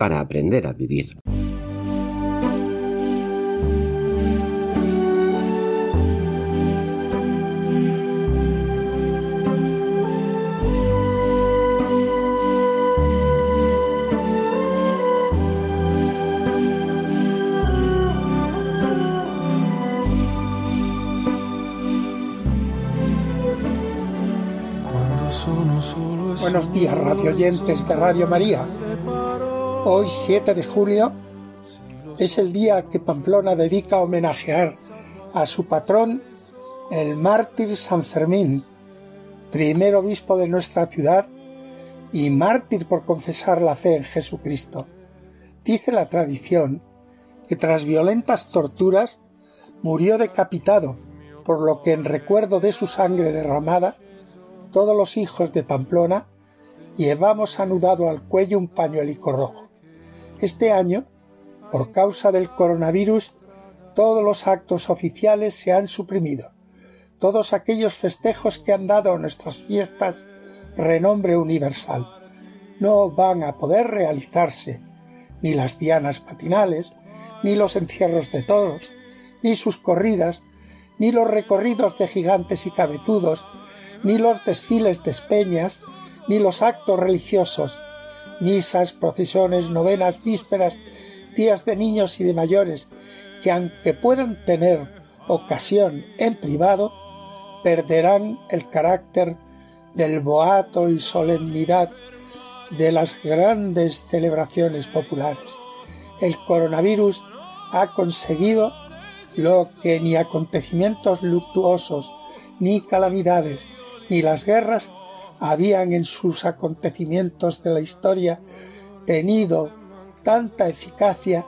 para aprender a vivir. Buenos días, radio oyentes de Radio María. Hoy, 7 de julio, es el día que Pamplona dedica a homenajear a su patrón, el mártir San Fermín, primer obispo de nuestra ciudad y mártir por confesar la fe en Jesucristo. Dice la tradición que tras violentas torturas murió decapitado, por lo que en recuerdo de su sangre derramada, todos los hijos de Pamplona llevamos anudado al cuello un pañuelico rojo. Este año, por causa del coronavirus, todos los actos oficiales se han suprimido. Todos aquellos festejos que han dado a nuestras fiestas renombre universal no van a poder realizarse, ni las dianas patinales, ni los encierros de toros, ni sus corridas, ni los recorridos de gigantes y cabezudos, ni los desfiles de espeñas, ni los actos religiosos, misas, procesiones, novenas, vísperas, días de niños y de mayores, que aunque puedan tener ocasión en privado, perderán el carácter del boato y solemnidad de las grandes celebraciones populares. El coronavirus ha conseguido lo que ni acontecimientos luctuosos, ni calamidades, ni las guerras habían en sus acontecimientos de la historia tenido tanta eficacia,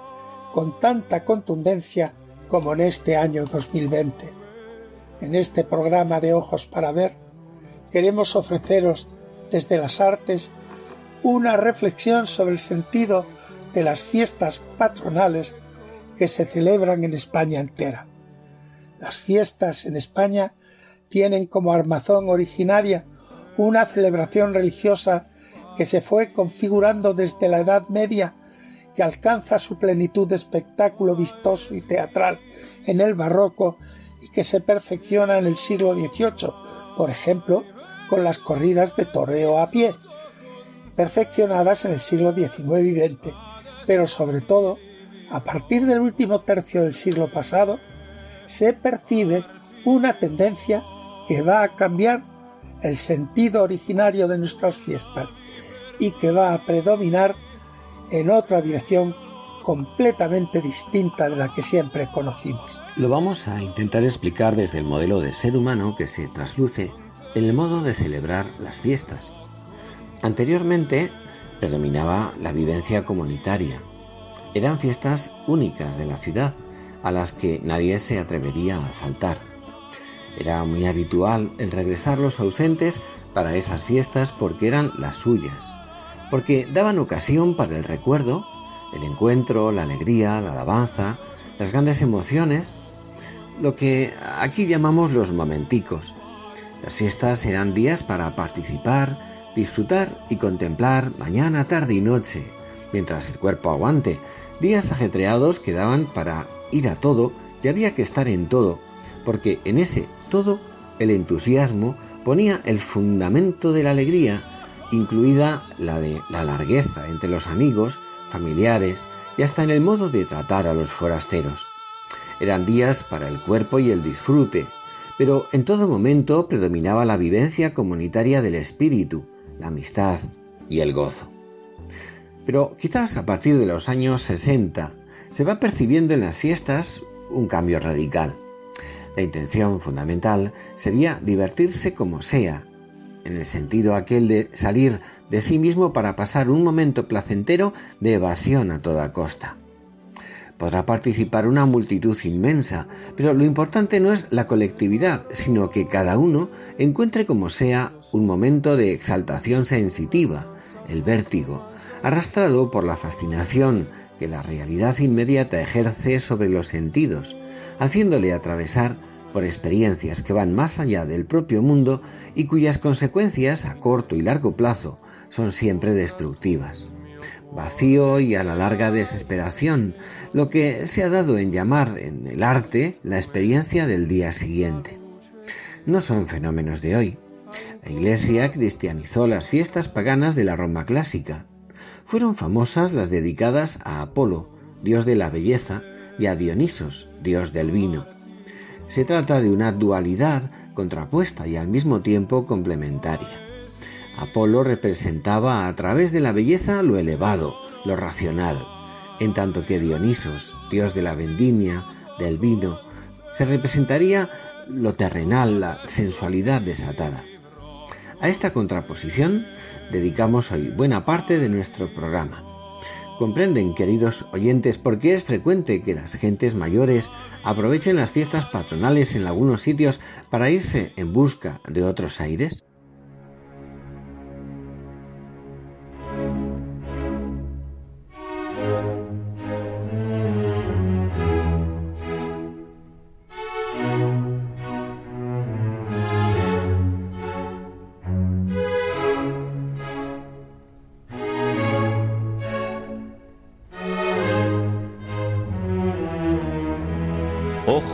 con tanta contundencia como en este año 2020. En este programa de Ojos para Ver, queremos ofreceros desde las artes una reflexión sobre el sentido de las fiestas patronales que se celebran en España entera. Las fiestas en España tienen como armazón originaria una celebración religiosa que se fue configurando desde la Edad Media, que alcanza su plenitud de espectáculo vistoso y teatral en el barroco y que se perfecciona en el siglo XVIII, por ejemplo, con las corridas de toreo a pie, perfeccionadas en el siglo XIX y XX, pero sobre todo, a partir del último tercio del siglo pasado, se percibe una tendencia que va a cambiar el sentido originario de nuestras fiestas y que va a predominar en otra dirección completamente distinta de la que siempre conocimos. Lo vamos a intentar explicar desde el modelo de ser humano que se trasluce en el modo de celebrar las fiestas. Anteriormente predominaba la vivencia comunitaria. Eran fiestas únicas de la ciudad a las que nadie se atrevería a faltar. Era muy habitual el regresar los ausentes para esas fiestas porque eran las suyas, porque daban ocasión para el recuerdo, el encuentro, la alegría, la alabanza, las grandes emociones, lo que aquí llamamos los momenticos. Las fiestas eran días para participar, disfrutar y contemplar mañana, tarde y noche, mientras el cuerpo aguante, días ajetreados que daban para ir a todo y había que estar en todo, porque en ese todo el entusiasmo ponía el fundamento de la alegría, incluida la de la largueza entre los amigos, familiares y hasta en el modo de tratar a los forasteros. Eran días para el cuerpo y el disfrute, pero en todo momento predominaba la vivencia comunitaria del espíritu, la amistad y el gozo. Pero quizás a partir de los años 60 se va percibiendo en las fiestas un cambio radical. La intención fundamental sería divertirse como sea, en el sentido aquel de salir de sí mismo para pasar un momento placentero de evasión a toda costa. Podrá participar una multitud inmensa, pero lo importante no es la colectividad, sino que cada uno encuentre como sea un momento de exaltación sensitiva, el vértigo, arrastrado por la fascinación que la realidad inmediata ejerce sobre los sentidos, haciéndole atravesar por experiencias que van más allá del propio mundo y cuyas consecuencias a corto y largo plazo son siempre destructivas. Vacío y a la larga desesperación, lo que se ha dado en llamar en el arte la experiencia del día siguiente. No son fenómenos de hoy. La Iglesia cristianizó las fiestas paganas de la Roma clásica. Fueron famosas las dedicadas a Apolo, dios de la belleza, y a Dionisos, dios del vino. Se trata de una dualidad contrapuesta y al mismo tiempo complementaria. Apolo representaba a través de la belleza lo elevado, lo racional, en tanto que Dionisos, dios de la vendimia, del vino, se representaría lo terrenal, la sensualidad desatada. A esta contraposición dedicamos hoy buena parte de nuestro programa. Comprenden, queridos oyentes, por qué es frecuente que las gentes mayores aprovechen las fiestas patronales en algunos sitios para irse en busca de otros aires?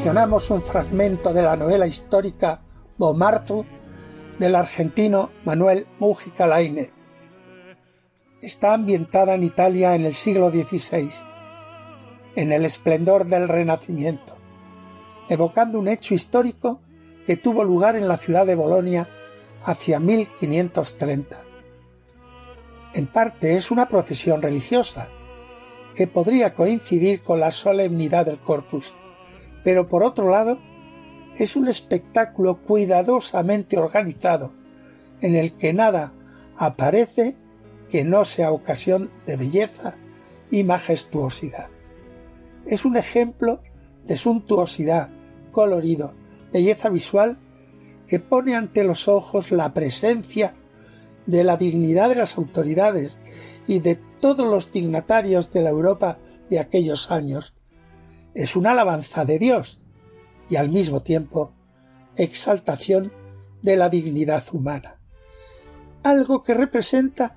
Seleccionamos un fragmento de la novela histórica Bomarzo del argentino Manuel Mújica Lainez. Está ambientada en Italia en el siglo XVI, en el esplendor del Renacimiento, evocando un hecho histórico que tuvo lugar en la ciudad de Bolonia hacia 1530. En parte es una procesión religiosa, que podría coincidir con la solemnidad del Corpus, pero por otro lado es un espectáculo cuidadosamente organizado en el que nada aparece que no sea ocasión de belleza y majestuosidad. Es un ejemplo de suntuosidad, colorido, belleza visual que pone ante los ojos la presencia de la dignidad de las autoridades y de todos los dignatarios de la Europa de aquellos años, es una alabanza de Dios y al mismo tiempo exaltación de la dignidad humana. Algo que representa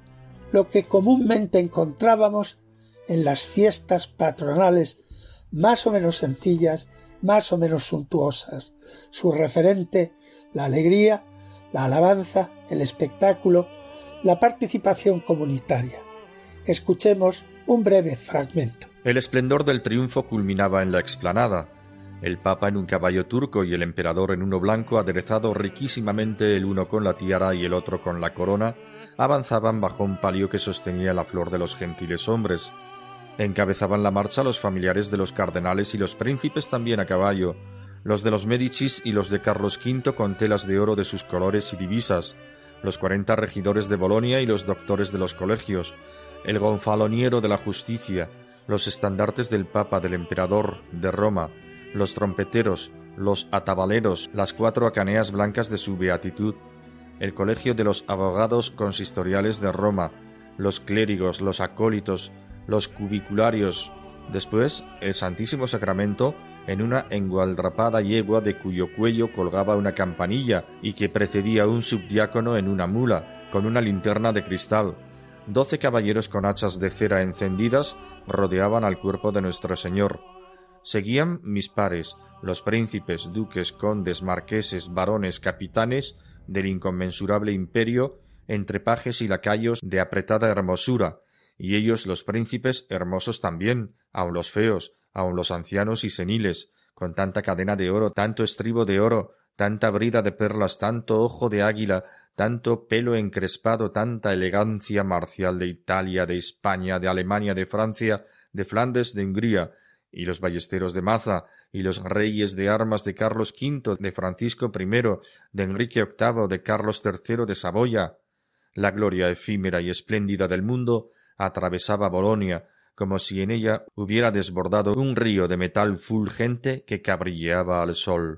lo que comúnmente encontrábamos en las fiestas patronales más o menos sencillas, más o menos suntuosas. Su referente, la alegría, la alabanza, el espectáculo, la participación comunitaria. Escuchemos un breve fragmento. El esplendor del triunfo culminaba en la explanada. El Papa en un caballo turco y el emperador en uno blanco, aderezado riquísimamente el uno con la tiara y el otro con la corona, avanzaban bajo un palio que sostenía la flor de los gentiles hombres. Encabezaban la marcha los familiares de los cardenales y los príncipes también a caballo, los de los Médicis y los de Carlos V con telas de oro de sus colores y divisas, los cuarenta regidores de Bolonia y los doctores de los colegios, el gonfaloniero de la justicia, los estandartes del Papa, del Emperador, de Roma, los trompeteros, los atabaleros, las cuatro acaneas blancas de su beatitud, el colegio de los abogados consistoriales de Roma, los clérigos, los acólitos, los cubicularios, después el Santísimo Sacramento en una engualdrapada yegua de cuyo cuello colgaba una campanilla y que precedía un subdiácono en una mula, con una linterna de cristal. Doce caballeros con hachas de cera encendidas rodeaban al cuerpo de nuestro Señor. Seguían mis pares, los príncipes, duques, condes, marqueses, varones, capitanes del inconmensurable imperio, entre pajes y lacayos de apretada hermosura, y ellos los príncipes hermosos también, aun los feos, aun los ancianos y seniles, con tanta cadena de oro, tanto estribo de oro, tanta brida de perlas, tanto ojo de águila, tanto pelo encrespado, tanta elegancia marcial de Italia, de España, de Alemania, de Francia, de Flandes, de Hungría, y los ballesteros de Maza, y los reyes de armas de Carlos V, de Francisco I, de Enrique VIII, de Carlos III de Saboya. La gloria efímera y espléndida del mundo atravesaba Bolonia, como si en ella hubiera desbordado un río de metal fulgente que cabrilleaba al sol.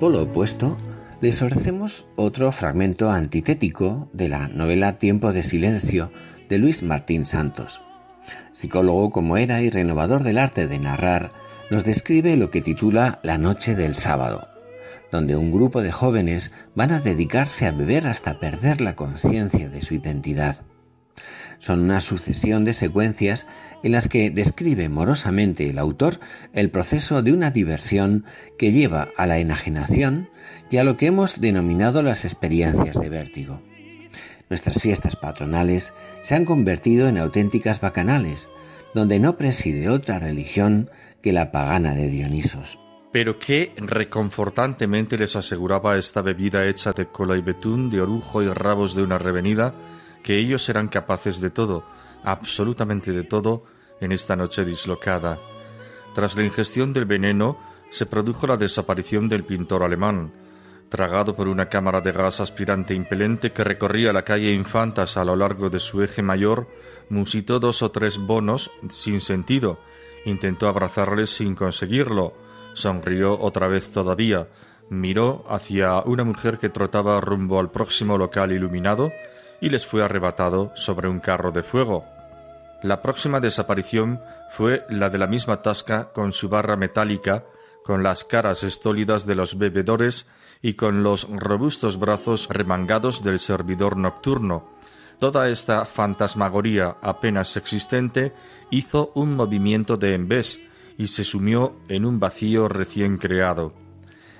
Polo opuesto, les ofrecemos otro fragmento antitético de la novela Tiempo de Silencio de Luis Martín Santos. Psicólogo como era y renovador del arte de narrar, nos describe lo que titula La Noche del Sábado, donde un grupo de jóvenes van a dedicarse a beber hasta perder la conciencia de su identidad. Son una sucesión de secuencias en las que describe morosamente el autor el proceso de una diversión que lleva a la enajenación y a lo que hemos denominado las experiencias de vértigo. Nuestras fiestas patronales se han convertido en auténticas bacanales, donde no preside otra religión que la pagana de Dionisos. Pero qué reconfortantemente les aseguraba esta bebida hecha de cola y betún, de orujo y rabos de una revenida, que ellos eran capaces de todo, absolutamente de todo, en esta noche dislocada. Tras la ingestión del veneno, se produjo la desaparición del pintor alemán, tragado por una cámara de gas aspirante impelente que recorría la calle Infantas a lo largo de su eje mayor, musitó dos o tres bonos sin sentido, intentó abrazarles sin conseguirlo, sonrió otra vez todavía, miró hacia una mujer que trotaba rumbo al próximo local iluminado, y les fue arrebatado sobre un carro de fuego. La próxima desaparición fue la de la misma tasca con su barra metálica, con las caras estólidas de los bebedores y con los robustos brazos remangados del servidor nocturno. Toda esta fantasmagoría apenas existente hizo un movimiento de envés y se sumió en un vacío recién creado.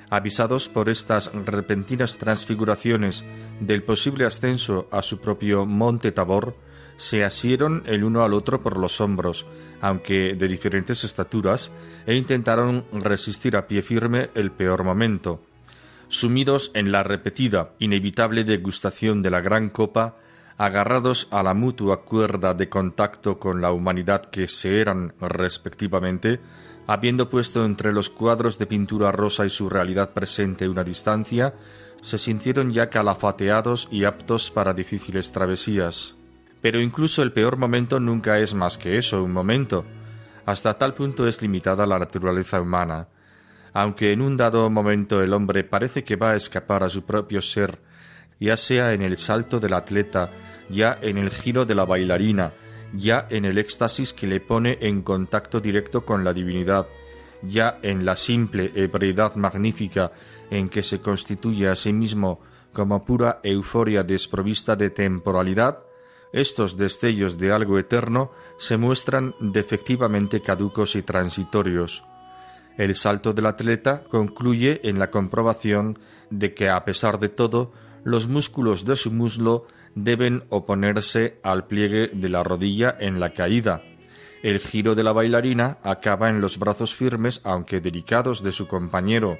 Avisados por estas repentinas transfiguraciones del posible ascenso a su propio monte Tabor, se asieron el uno al otro por los hombros, aunque de diferentes estaturas, e intentaron resistir a pie firme el peor momento. Sumidos en la repetida, inevitable degustación de la gran copa, agarrados a la mutua cuerda de contacto con la humanidad que se eran respectivamente, habiendo puesto entre los cuadros de pintura rosa y su realidad presente una distancia, se sintieron ya calafateados y aptos para difíciles travesías. Pero incluso el peor momento nunca es más que eso, un momento. Hasta tal punto es limitada la naturaleza humana. aunque en un dado momento el hombre parece que va a escapar a su propio ser, ya sea en el salto del atleta, ya en el giro de la bailarina, ya en el éxtasis que le pone en contacto directo con la divinidad, ya en la simple ebriedad magnífica en que se constituye a sí mismo como pura euforia desprovista de temporalidad, estos destellos de algo eterno se muestran defectivamente caducos y transitorios. El salto del atleta concluye en la comprobación de que, a pesar de todo, los músculos de su muslo deben oponerse al pliegue de la rodilla en la caída. El giro de la bailarina acaba en los brazos firmes, aunque delicados, de su compañero.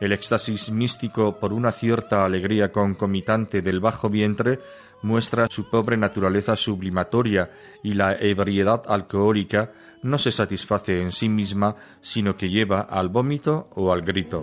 El éxtasis místico por una cierta alegría concomitante del bajo vientre muestra su pobre naturaleza sublimatoria y la ebriedad alcohólica no se satisface en sí misma, sino que lleva al vómito o al grito.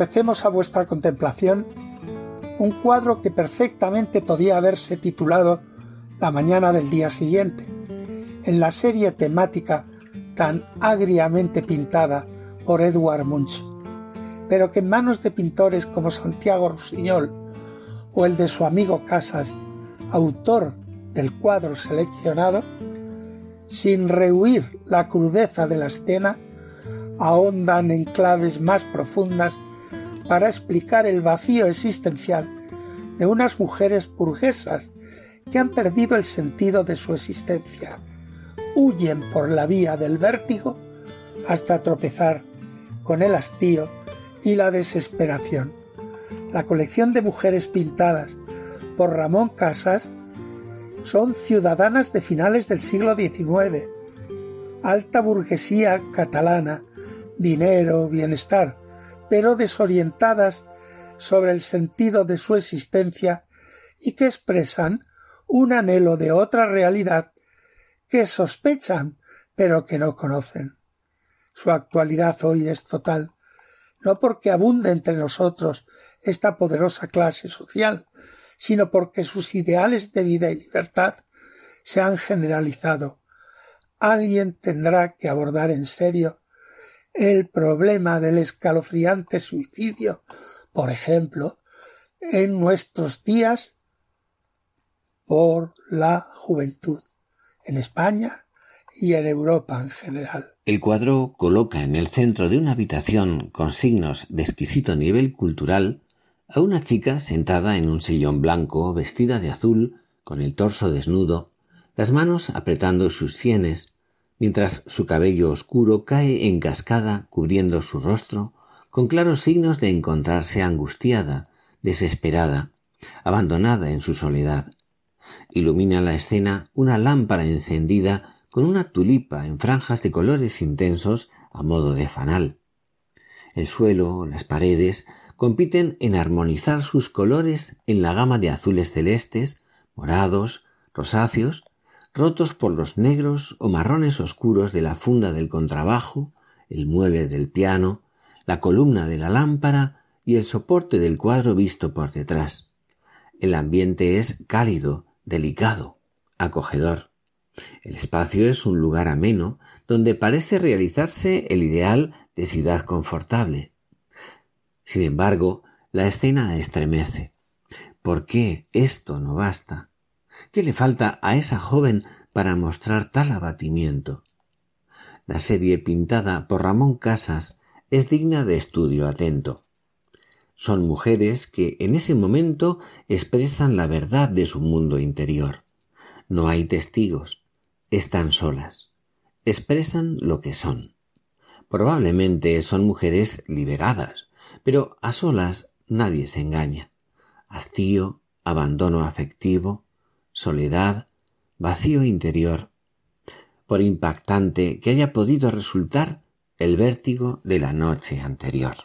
Ofrecemos a vuestra contemplación un cuadro que perfectamente podía haberse titulado La mañana del día siguiente, en la serie temática tan agriamente pintada por Edward Munch, pero que en manos de pintores como Santiago Rusiñol o el de su amigo Casas, autor del cuadro seleccionado, sin rehuir la crudeza de la escena, ahondan en claves más profundas para explicar el vacío existencial de unas mujeres burguesas que han perdido el sentido de su existencia, huyen por la vía del vértigo hasta tropezar con el hastío y la desesperación. La colección de mujeres pintadas por Ramón Casas son ciudadanas de finales del siglo XIX, alta burguesía catalana, dinero, bienestar, pero desorientadas sobre el sentido de su existencia y que expresan un anhelo de otra realidad que sospechan pero que no conocen. Su actualidad hoy es total, no porque abunde entre nosotros esta poderosa clase social, sino porque sus ideales de vida y libertad se han generalizado. Alguien tendrá que abordar en serio el problema del escalofriante suicidio, por ejemplo, en nuestros días por la juventud, en España y en Europa en general. El cuadro coloca en el centro de una habitación con signos de exquisito nivel cultural a una chica sentada en un sillón blanco, vestida de azul, con el torso desnudo, las manos apretando sus sienes, mientras su cabello oscuro cae en cascada cubriendo su rostro, con claros signos de encontrarse angustiada, desesperada, abandonada en su soledad. Ilumina la escena una lámpara encendida con una tulipa en franjas de colores intensos a modo de fanal. El suelo, las paredes, compiten en armonizar sus colores en la gama de azules celestes, morados, rosáceos rotos por los negros o marrones oscuros de la funda del contrabajo, el mueble del piano, la columna de la lámpara y el soporte del cuadro visto por detrás. El ambiente es cálido, delicado, acogedor. El espacio es un lugar ameno donde parece realizarse el ideal de ciudad confortable. Sin embargo, la escena estremece. ¿Por qué esto no basta? ¿Qué le falta a esa joven para mostrar tal abatimiento? La serie pintada por Ramón Casas es digna de estudio atento. Son mujeres que en ese momento expresan la verdad de su mundo interior. No hay testigos, están solas, expresan lo que son. Probablemente son mujeres liberadas, pero a solas nadie se engaña. Hastío, abandono afectivo, soledad, vacío interior. Por impactante que haya podido resultar el vértigo de la noche anterior.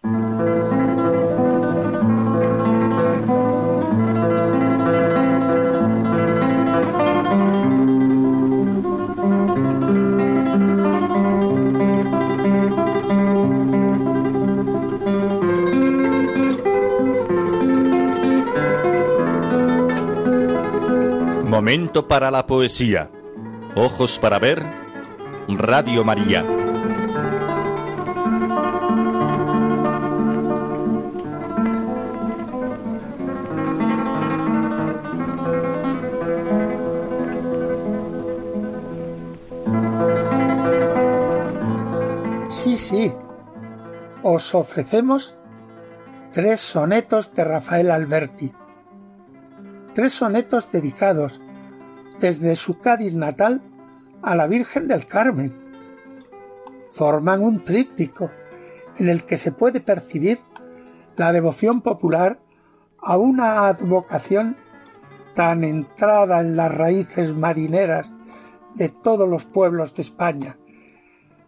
Momento para la poesía. Ojos para ver. Radio María. Sí, sí. Os ofrecemos tres sonetos de Rafael Alberti. Tres sonetos dedicados desde su Cádiz natal a la Virgen del Carmen. Forman un tríptico en el que se puede percibir la devoción popular a una advocación tan entrada en las raíces marineras de todos los pueblos de España,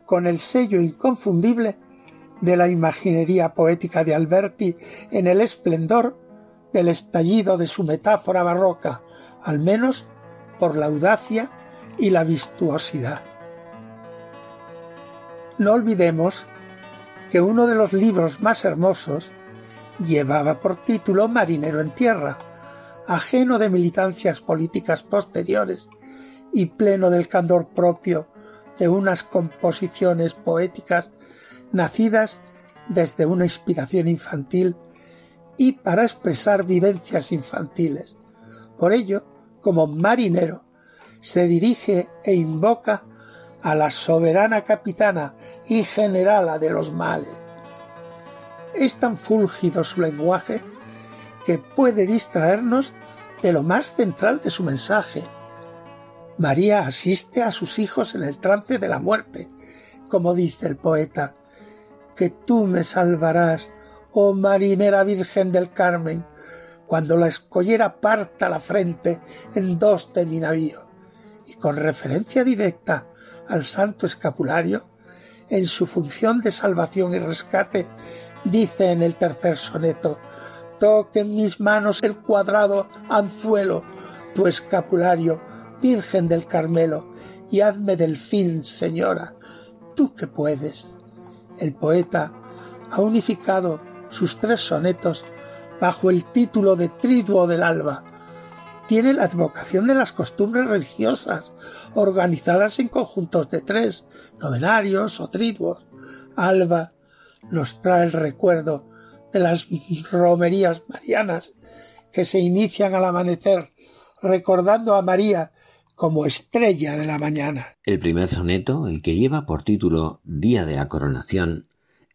con el sello inconfundible de la imaginería poética de Alberti en el esplendor del estallido de su metáfora barroca, al menos por la audacia y la vistuosidad. No olvidemos que uno de los libros más hermosos llevaba por título Marinero en Tierra, ajeno de militancias políticas posteriores y pleno del candor propio de unas composiciones poéticas nacidas desde una inspiración infantil y para expresar vivencias infantiles. Por ello, como marinero, se dirige e invoca a la soberana capitana y generala de los males. Es tan fúlgido su lenguaje que puede distraernos de lo más central de su mensaje. María asiste a sus hijos en el trance de la muerte, como dice el poeta, que tú me salvarás, oh marinera Virgen del Carmen, cuando la escollera parta la frente en dos de mi navío, y con referencia directa al santo escapulario, en su función de salvación y rescate, dice en el tercer soneto, toque en mis manos el cuadrado anzuelo, tu escapulario, Virgen del Carmelo, y hazme del fin, Señora, tú que puedes. El poeta ha unificado sus tres sonetos bajo el título de Triduo del Alba. Tiene la advocación de las costumbres religiosas, organizadas en conjuntos de tres, novenarios o triduos. Alba nos trae el recuerdo de las romerías marianas que se inician al amanecer, recordando a María como estrella de la mañana. El primer soneto, el que lleva por título Día de la Coronación,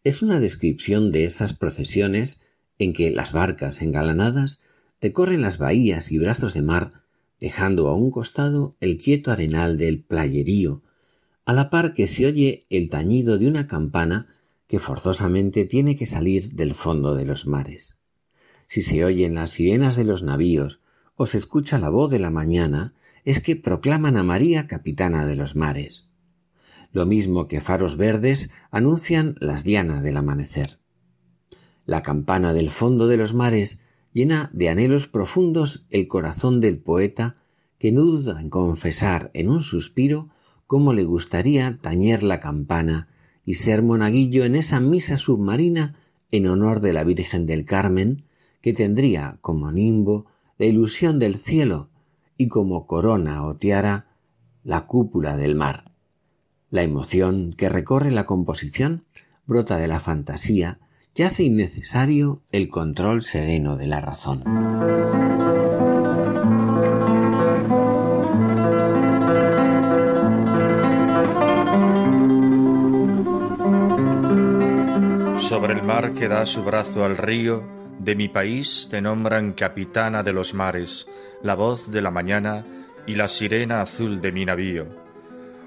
es una descripción de esas procesiones en que las barcas engalanadas recorren las bahías y brazos de mar, dejando a un costado el quieto arenal del playerío, a la par que se oye el tañido de una campana que forzosamente tiene que salir del fondo de los mares. Si se oyen las sirenas de los navíos o se escucha la voz de la mañana, es que proclaman a María capitana de los mares. Lo mismo que faros verdes anuncian las dianas del amanecer. La campana del fondo de los mares llena de anhelos profundos el corazón del poeta que no duda en confesar en un suspiro cómo le gustaría tañer la campana y ser monaguillo en esa misa submarina en honor de la Virgen del Carmen, que tendría como nimbo la ilusión del cielo y como corona o tiara la cúpula del mar. La emoción que recorre la composición brota de la fantasía y hace innecesario el control sereno de la razón. Sobre el mar que da su brazo al río, de mi país te nombran capitana de los mares, la voz de la mañana y la sirena azul de mi navío.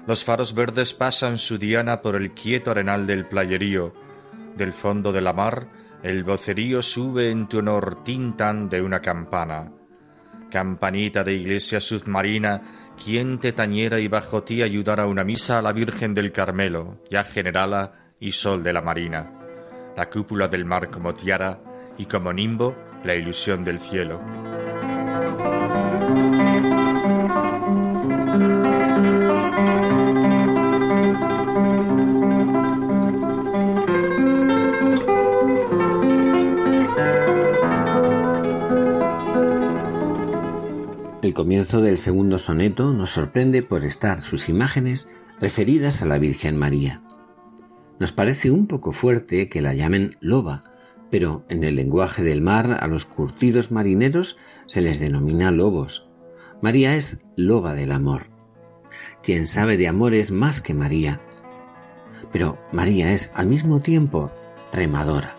Los faros verdes pasan su diana por el quieto arenal del playerío. Del fondo de la mar, el vocerío sube en tu honor tintan de una campana. Campanita de iglesia submarina, ¿quién te tañera y bajo ti ayudara una misa a la Virgen del Carmelo, ya generala y sol de la marina? La cúpula del mar como tiara y como nimbo la ilusión del cielo. El comienzo del segundo soneto nos sorprende por estar sus imágenes referidas a la Virgen María. Nos parece un poco fuerte que la llamen loba, pero en el lenguaje del mar a los curtidos marineros se les denomina lobos. María es loba del amor. Quien sabe de amor es más que María. Pero María es al mismo tiempo remadora.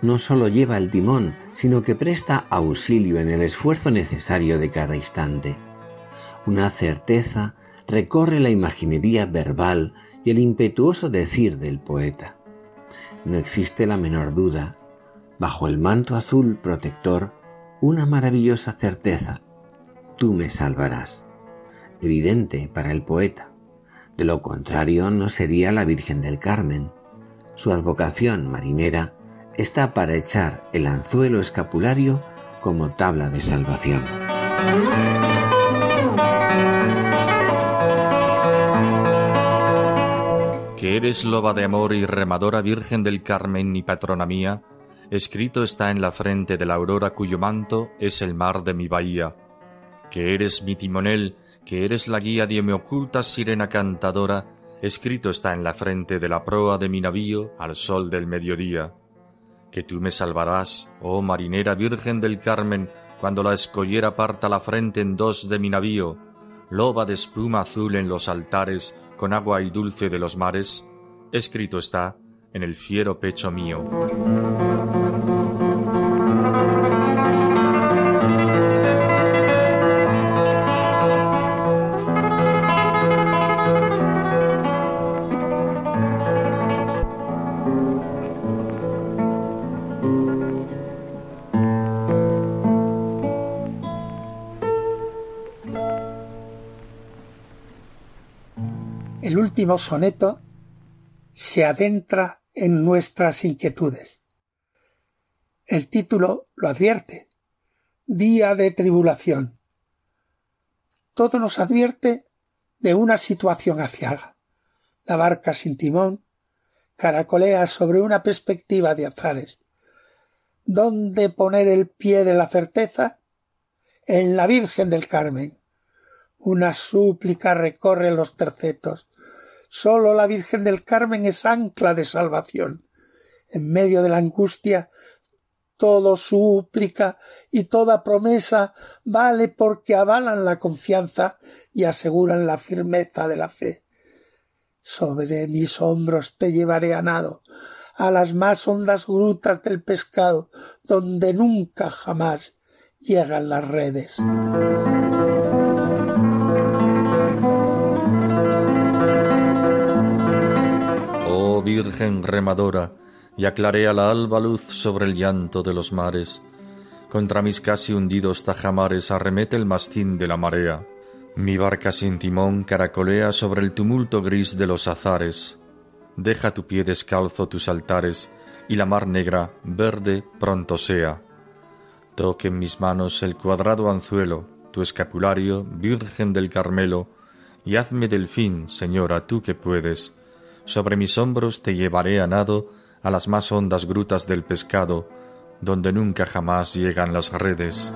No solo lleva el timón, sino que presta auxilio en el esfuerzo necesario de cada instante. Una certeza recorre la imaginería verbal y el impetuoso decir del poeta. No existe la menor duda bajo el manto azul protector, una maravillosa certeza. Tú me salvarás. Evidente para el poeta. De lo contrario, no sería la Virgen del Carmen. Su advocación marinera está para echar el anzuelo escapulario como tabla de salvación. Que eres loba de amor y remadora Virgen del Carmen y patrona mía, escrito está en la frente de la aurora cuyo manto es el mar de mi bahía. Que eres mi timonel, que eres la guía de mi oculta sirena cantadora, escrito está en la frente de la proa de mi navío al sol del mediodía. Que tú me salvarás, oh marinera virgen del Carmen, cuando la escollera parta la frente en dos de mi navío, loba de espuma azul en los altares, con agua y dulce de los mares, escrito está en el fiero pecho mío. Último soneto se adentra en nuestras inquietudes. El título lo advierte. Día de tribulación. Todo nos advierte de una situación aciaga. La barca sin timón caracolea sobre una perspectiva de azares. ¿Dónde poner el pie de la certeza? En la Virgen del Carmen. Una súplica recorre los tercetos. Sólo la Virgen del Carmen es ancla de salvación. En medio de la angustia, todo súplica y toda promesa vale porque avalan la confianza y aseguran la firmeza de la fe. Sobre mis hombros te llevaré a nado, a las más hondas grutas del pescado, donde nunca jamás llegan las redes. Virgen remadora, y aclarea la alba luz sobre el llanto de los mares. Contra mis casi hundidos tajamares arremete el mastín de la marea. Mi barca sin timón caracolea sobre el tumulto gris de los azares. Deja tu pie descalzo tus altares, y la mar negra, verde, pronto sea. Toque en mis manos el cuadrado anzuelo, tu escapulario, Virgen del Carmelo, y hazme del fin, Señora, tú que puedes, sobre mis hombros te llevaré a nado a las más hondas grutas del pescado, donde nunca jamás llegan las redes.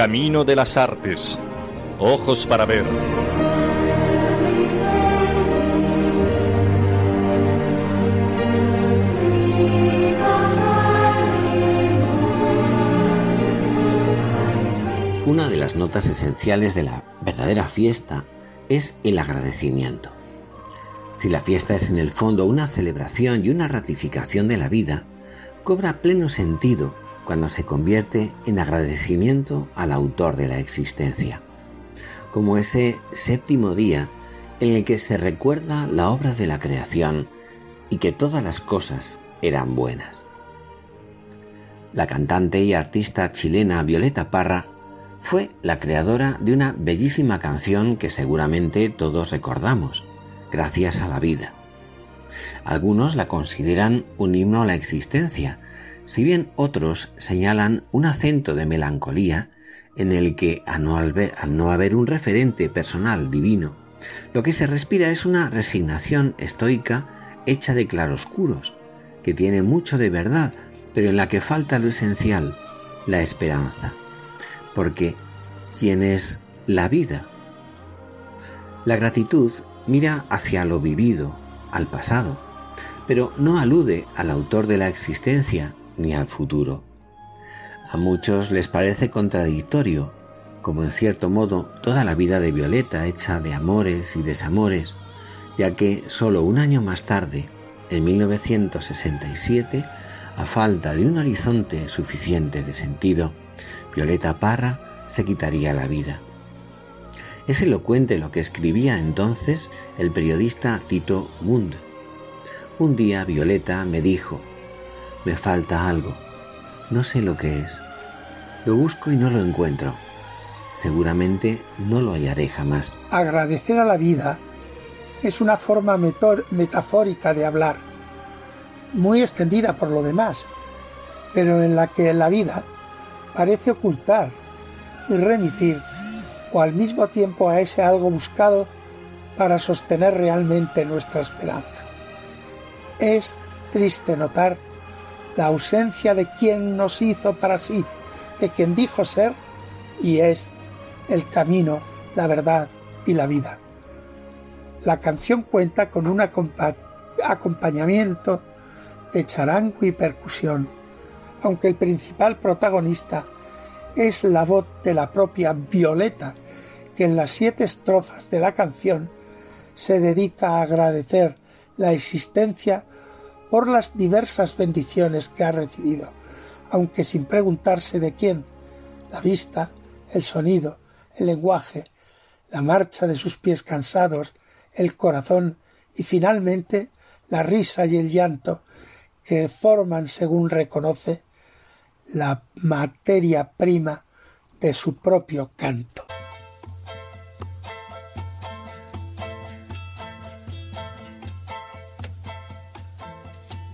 Camino de las artes. Ojos para ver. Una de las notas esenciales de la verdadera fiesta es el agradecimiento. Si la fiesta es en el fondo una celebración y una ratificación de la vida, cobra pleno sentido cuando se convierte en agradecimiento al autor de la existencia, como ese séptimo día en el que se recuerda la obra de la creación y que todas las cosas eran buenas. La cantante y artista chilena Violeta Parra fue la creadora de una bellísima canción que seguramente todos recordamos, Gracias a la vida. Algunos la consideran un himno a la existencia, si bien otros señalan un acento de melancolía en el que, al no, haber un referente personal divino, lo que se respira es una resignación estoica hecha de claroscuros, que tiene mucho de verdad, pero en la que falta lo esencial, la esperanza porque ¿quién es la vida? La gratitud mira hacia lo vivido, al pasado, pero no alude al autor de la existencia ni al futuro. A muchos les parece contradictorio, como en cierto modo toda la vida de Violeta hecha de amores y desamores, ya que solo un año más tarde, en 1967, a falta de un horizonte suficiente de sentido, Violeta Parra se quitaría la vida. Es elocuente lo que escribía entonces el periodista Tito Mund. Un día Violeta me dijo, me falta algo, no sé lo que es. Lo busco y no lo encuentro. Seguramente no lo hallaré jamás. Agradecer a la vida es una forma metafórica de hablar, muy extendida por lo demás, pero en la que la vida parece ocultar y remitir, o al mismo tiempo a ese algo buscado para sostener realmente nuestra esperanza. Es triste notar la ausencia de quien nos hizo para sí, de quien dijo ser y es el camino, la verdad y la vida. La canción cuenta con un acompañamiento de charango y percusión aunque el principal protagonista es la voz de la propia Violeta, que en las siete estrofas de la canción se dedica a agradecer la existencia por las diversas bendiciones que ha recibido, aunque sin preguntarse de quién, la vista, el sonido, el lenguaje, la marcha de sus pies cansados, el corazón y finalmente la risa y el llanto que forman, según reconoce, la materia prima de su propio canto.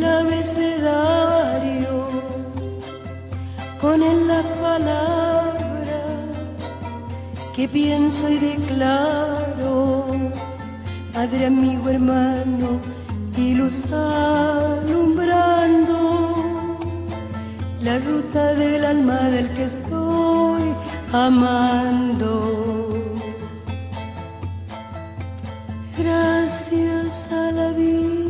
el abecedario palabra que pienso y declaro, Padre, amigo, hermano, y luz alumbrando la ruta del alma del que estoy amando. Gracias a la vida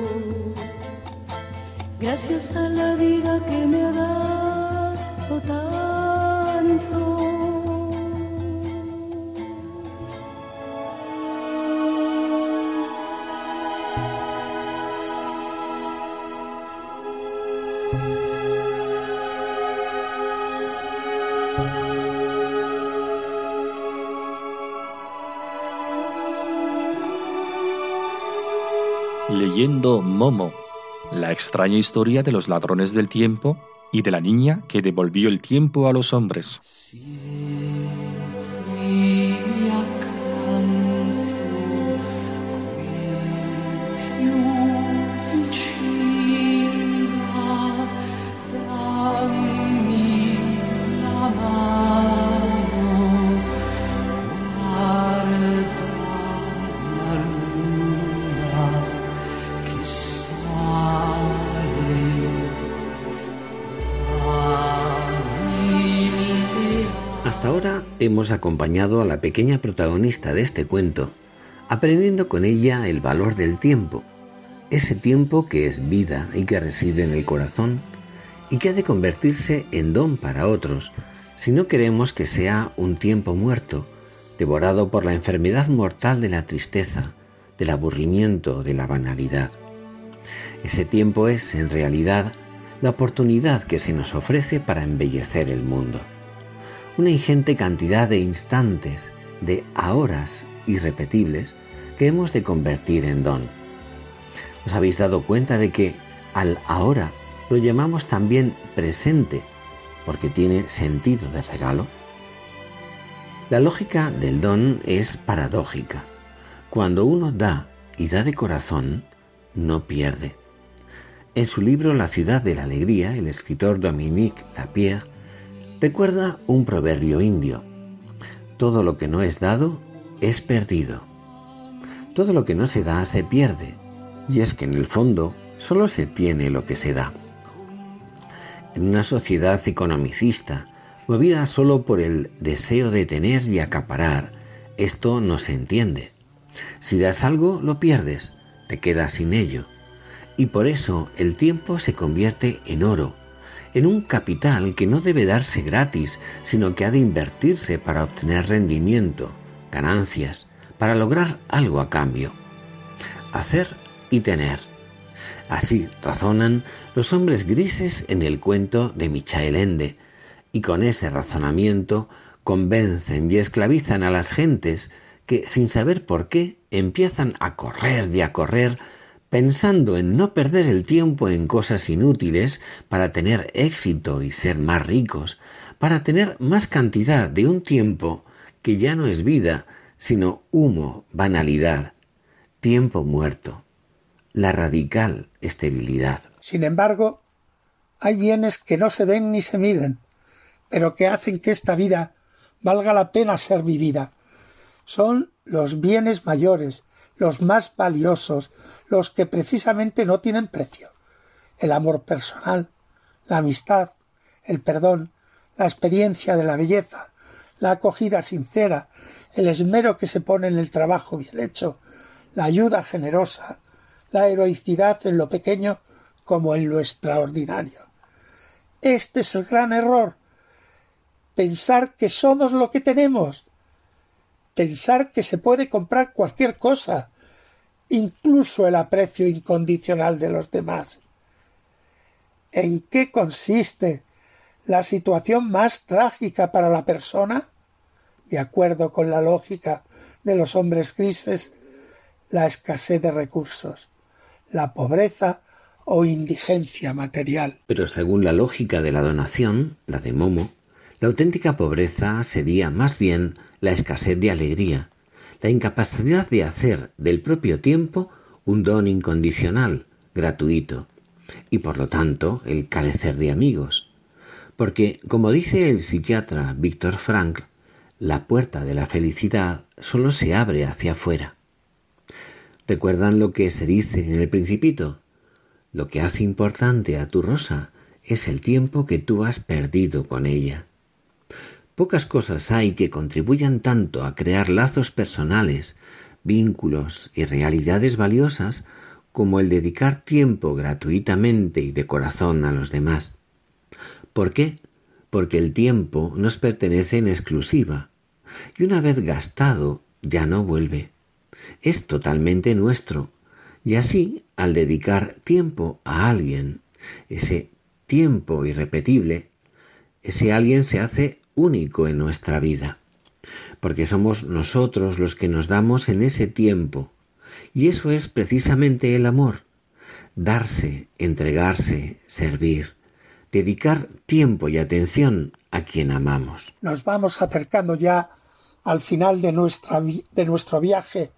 gracias a la vida que me ha dado tanto. Leyendo Momo, la extraña historia de los ladrones del tiempo y de la niña que devolvió el tiempo a los hombres. Acompañado a la pequeña protagonista de este cuento, aprendiendo con ella el valor del tiempo, ese tiempo que es vida y que reside en el corazón y que ha de convertirse en don para otros si no queremos que sea un tiempo muerto, devorado por la enfermedad mortal de la tristeza, del aburrimiento, de la banalidad. Ese tiempo es, en realidad, la oportunidad que se nos ofrece para embellecer el mundo. Una ingente cantidad de instantes, de ahoras irrepetibles que hemos de convertir en don. ¿Os habéis dado cuenta de que al ahora lo llamamos también presente porque tiene sentido de regalo? La lógica del don es paradójica. Cuando uno da y da de corazón, no pierde. En su libro La ciudad de la alegría, el escritor Dominique Lapierre recuerda un proverbio indio. Todo lo que no es dado es perdido. Todo lo que no se da se pierde. Y es que en el fondo solo se tiene lo que se da. En una sociedad economicista, movida solo por el deseo de tener y acaparar, esto no se entiende. Si das algo, lo pierdes, te quedas sin ello. Y por eso el tiempo se convierte en oro, en un capital que no debe darse gratis, sino que ha de invertirse para obtener rendimiento, ganancias, para lograr algo a cambio. Hacer y tener. Así razonan los hombres grises en el cuento de Michael Ende, y con ese razonamiento convencen y esclavizan a las gentes que, sin saber por qué, empiezan a correr y a correr pensando en no perder el tiempo en cosas inútiles para tener éxito y ser más ricos, para tener más cantidad de un tiempo que ya no es vida, sino humo, banalidad, tiempo muerto, la radical esterilidad. Sin embargo, hay bienes que no se ven ni se miden, pero que hacen que esta vida valga la pena ser vivida. Son los bienes mayores, los más valiosos, los que precisamente no tienen precio. El amor personal, la amistad, el perdón, la experiencia de la belleza, la acogida sincera, el esmero que se pone en el trabajo bien hecho, la ayuda generosa, la heroicidad en lo pequeño como en lo extraordinario. Este es el gran error. Pensar que somos lo que tenemos. Pensar que se puede comprar cualquier cosa, incluso el aprecio incondicional de los demás. ¿En qué consiste la situación más trágica para la persona? De acuerdo con la lógica de los hombres grises, la escasez de recursos, la pobreza o indigencia material. Pero según la lógica de la donación, la de Momo, la auténtica pobreza sería más bien la escasez de alegría, la incapacidad de hacer del propio tiempo un don incondicional, gratuito, y por lo tanto el carecer de amigos. Porque, como dice el psiquiatra Víctor Frank, la puerta de la felicidad solo se abre hacia afuera. ¿Recuerdan lo que se dice en el principito? Lo que hace importante a tu rosa es el tiempo que tú has perdido con ella. Pocas cosas hay que contribuyan tanto a crear lazos personales, vínculos y realidades valiosas como el dedicar tiempo gratuitamente y de corazón a los demás. ¿Por qué? Porque el tiempo nos pertenece en exclusiva y una vez gastado ya no vuelve. Es totalmente nuestro y así al dedicar tiempo a alguien, ese tiempo irrepetible, ese alguien se hace único en nuestra vida, porque somos nosotros los que nos damos en ese tiempo, y eso es precisamente el amor, darse, entregarse, servir, dedicar tiempo y atención a quien amamos. Nos vamos acercando ya al final de, nuestra, de nuestro viaje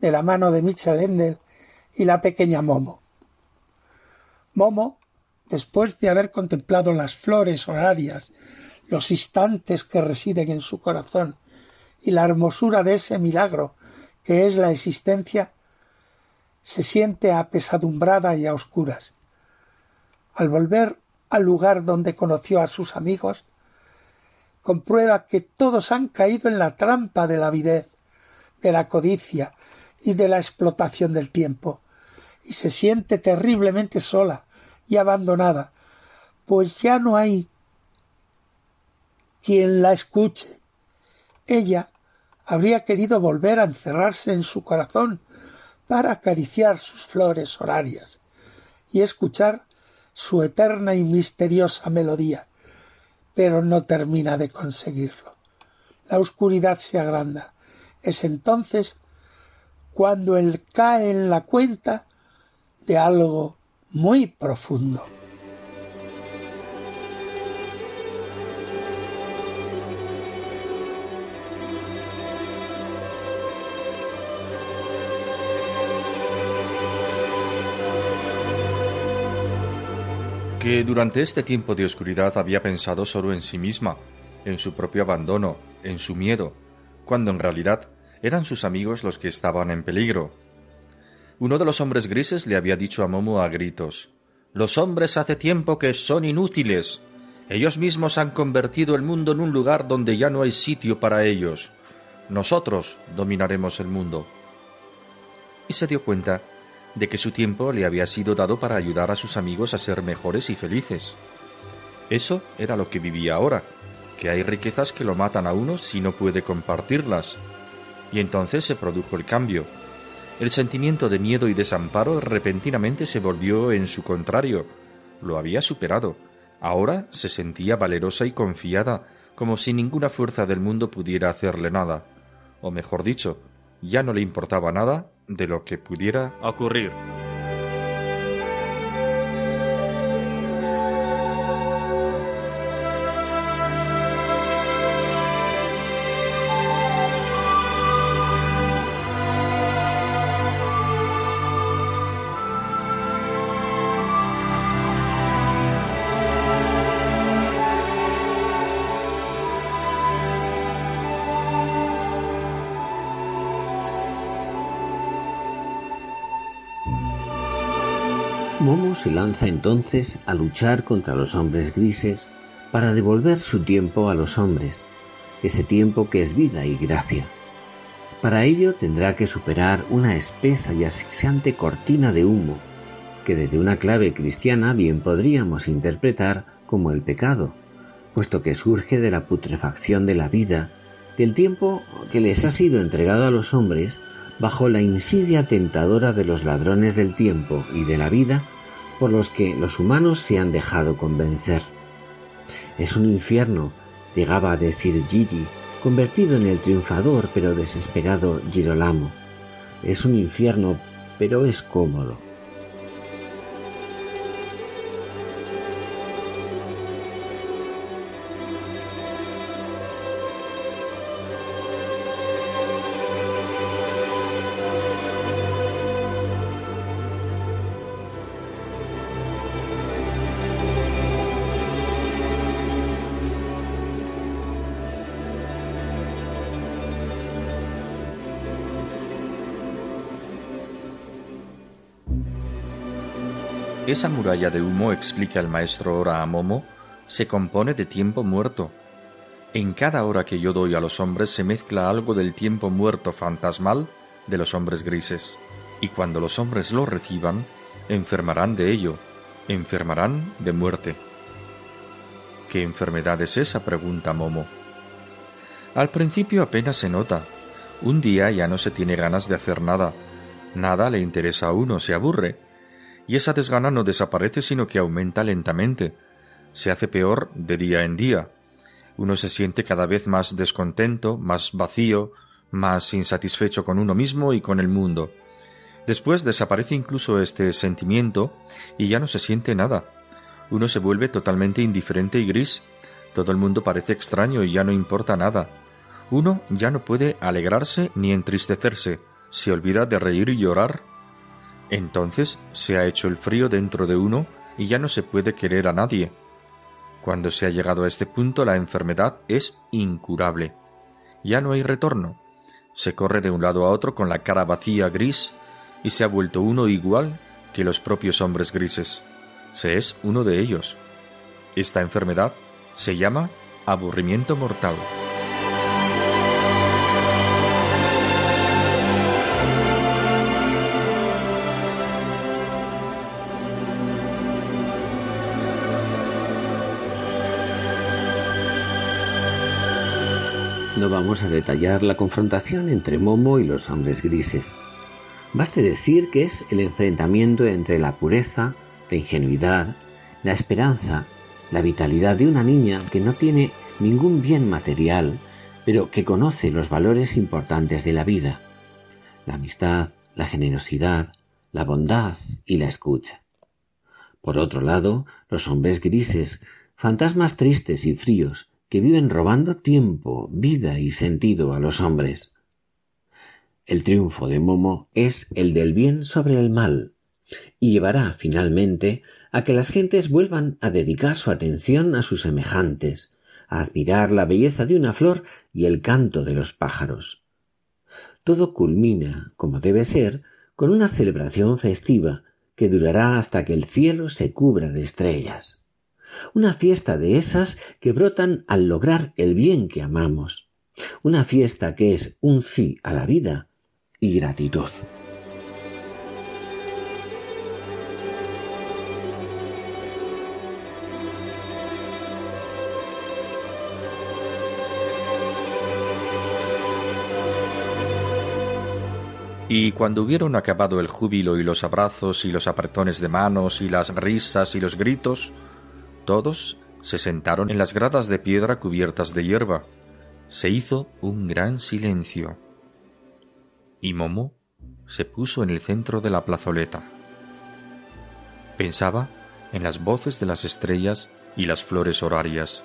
de la mano de Michel Endel y la pequeña Momo. Momo, después de haber contemplado las flores horarias los instantes que residen en su corazón y la hermosura de ese milagro que es la existencia, se siente apesadumbrada y a oscuras. Al volver al lugar donde conoció a sus amigos, comprueba que todos han caído en la trampa de la avidez, de la codicia y de la explotación del tiempo, y se siente terriblemente sola y abandonada, pues ya no hay quien la escuche. Ella habría querido volver a encerrarse en su corazón para acariciar sus flores horarias y escuchar su eterna y misteriosa melodía, pero no termina de conseguirlo. La oscuridad se agranda. Es entonces cuando él cae en la cuenta de algo muy profundo. Que durante este tiempo de oscuridad había pensado solo en sí misma, en su propio abandono, en su miedo, cuando en realidad eran sus amigos los que estaban en peligro. Uno de los hombres grises le había dicho a Momo a gritos Los hombres hace tiempo que son inútiles. Ellos mismos han convertido el mundo en un lugar donde ya no hay sitio para ellos. Nosotros dominaremos el mundo. Y se dio cuenta de que su tiempo le había sido dado para ayudar a sus amigos a ser mejores y felices. Eso era lo que vivía ahora, que hay riquezas que lo matan a uno si no puede compartirlas. Y entonces se produjo el cambio. El sentimiento de miedo y desamparo repentinamente se volvió en su contrario. Lo había superado. Ahora se sentía valerosa y confiada, como si ninguna fuerza del mundo pudiera hacerle nada. O mejor dicho, ya no le importaba nada de lo que pudiera ocurrir. Momo se lanza entonces a luchar contra los hombres grises para devolver su tiempo a los hombres, ese tiempo que es vida y gracia. Para ello tendrá que superar una espesa y asfixiante cortina de humo, que desde una clave cristiana bien podríamos interpretar como el pecado, puesto que surge de la putrefacción de la vida, del tiempo que les ha sido entregado a los hombres bajo la insidia tentadora de los ladrones del tiempo y de la vida por los que los humanos se han dejado convencer. Es un infierno, llegaba a decir Gigi, convertido en el triunfador pero desesperado Girolamo. Es un infierno, pero es cómodo. Esa muralla de humo, explica el maestro ahora a Momo, se compone de tiempo muerto. En cada hora que yo doy a los hombres se mezcla algo del tiempo muerto fantasmal de los hombres grises, y cuando los hombres lo reciban, enfermarán de ello, enfermarán de muerte. ¿Qué enfermedad es esa? pregunta Momo. Al principio apenas se nota. Un día ya no se tiene ganas de hacer nada. Nada le interesa a uno, se aburre y esa desgana no desaparece sino que aumenta lentamente, se hace peor de día en día. Uno se siente cada vez más descontento, más vacío, más insatisfecho con uno mismo y con el mundo. Después desaparece incluso este sentimiento y ya no se siente nada. Uno se vuelve totalmente indiferente y gris. Todo el mundo parece extraño y ya no importa nada. Uno ya no puede alegrarse ni entristecerse, se olvida de reír y llorar entonces se ha hecho el frío dentro de uno y ya no se puede querer a nadie. Cuando se ha llegado a este punto la enfermedad es incurable. Ya no hay retorno. Se corre de un lado a otro con la cara vacía gris y se ha vuelto uno igual que los propios hombres grises. Se es uno de ellos. Esta enfermedad se llama aburrimiento mortal. Vamos a detallar la confrontación entre Momo y los hombres grises. Baste decir que es el enfrentamiento entre la pureza, la ingenuidad, la esperanza, la vitalidad de una niña que no tiene ningún bien material, pero que conoce los valores importantes de la vida, la amistad, la generosidad, la bondad y la escucha. Por otro lado, los hombres grises, fantasmas tristes y fríos, que viven robando tiempo, vida y sentido a los hombres. El triunfo de Momo es el del bien sobre el mal, y llevará finalmente a que las gentes vuelvan a dedicar su atención a sus semejantes, a admirar la belleza de una flor y el canto de los pájaros. Todo culmina, como debe ser, con una celebración festiva que durará hasta que el cielo se cubra de estrellas. Una fiesta de esas que brotan al lograr el bien que amamos, una fiesta que es un sí a la vida y gratitud. Y cuando hubieron acabado el júbilo y los abrazos y los apretones de manos y las risas y los gritos, todos se sentaron en las gradas de piedra cubiertas de hierba. Se hizo un gran silencio. Y Momo se puso en el centro de la plazoleta. Pensaba en las voces de las estrellas y las flores horarias.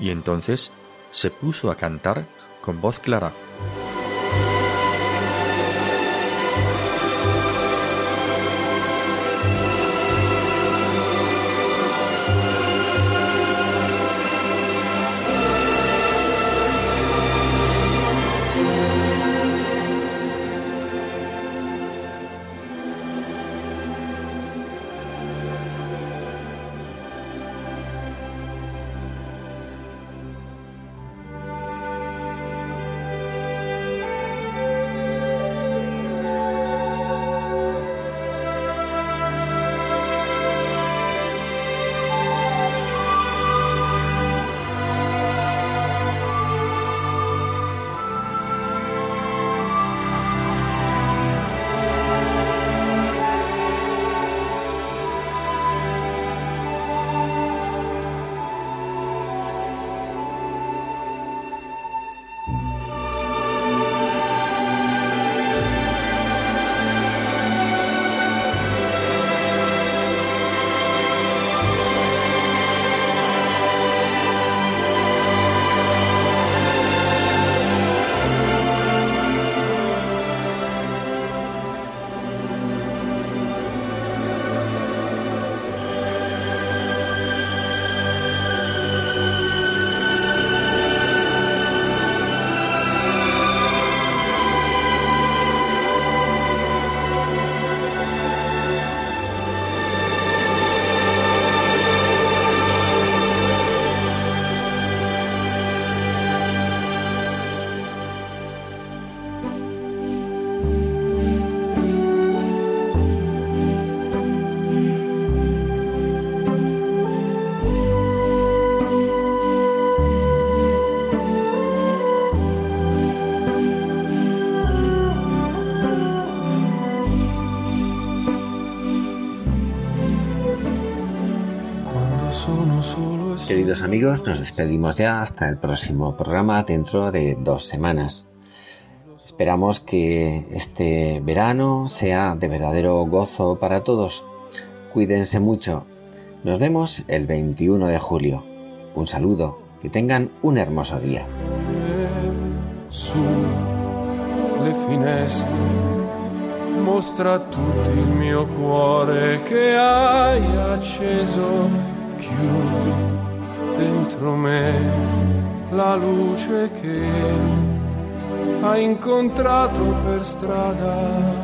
Y entonces se puso a cantar con voz clara. Queridos amigos, nos despedimos ya hasta el próximo programa dentro de dos semanas. Esperamos que este verano sea de verdadero gozo para todos. Cuídense mucho. Nos vemos el 21 de julio. Un saludo. Que tengan un hermoso día. mostra tutto il mio cuore che hai acceso, chiudi dentro me la luce che hai incontrato per strada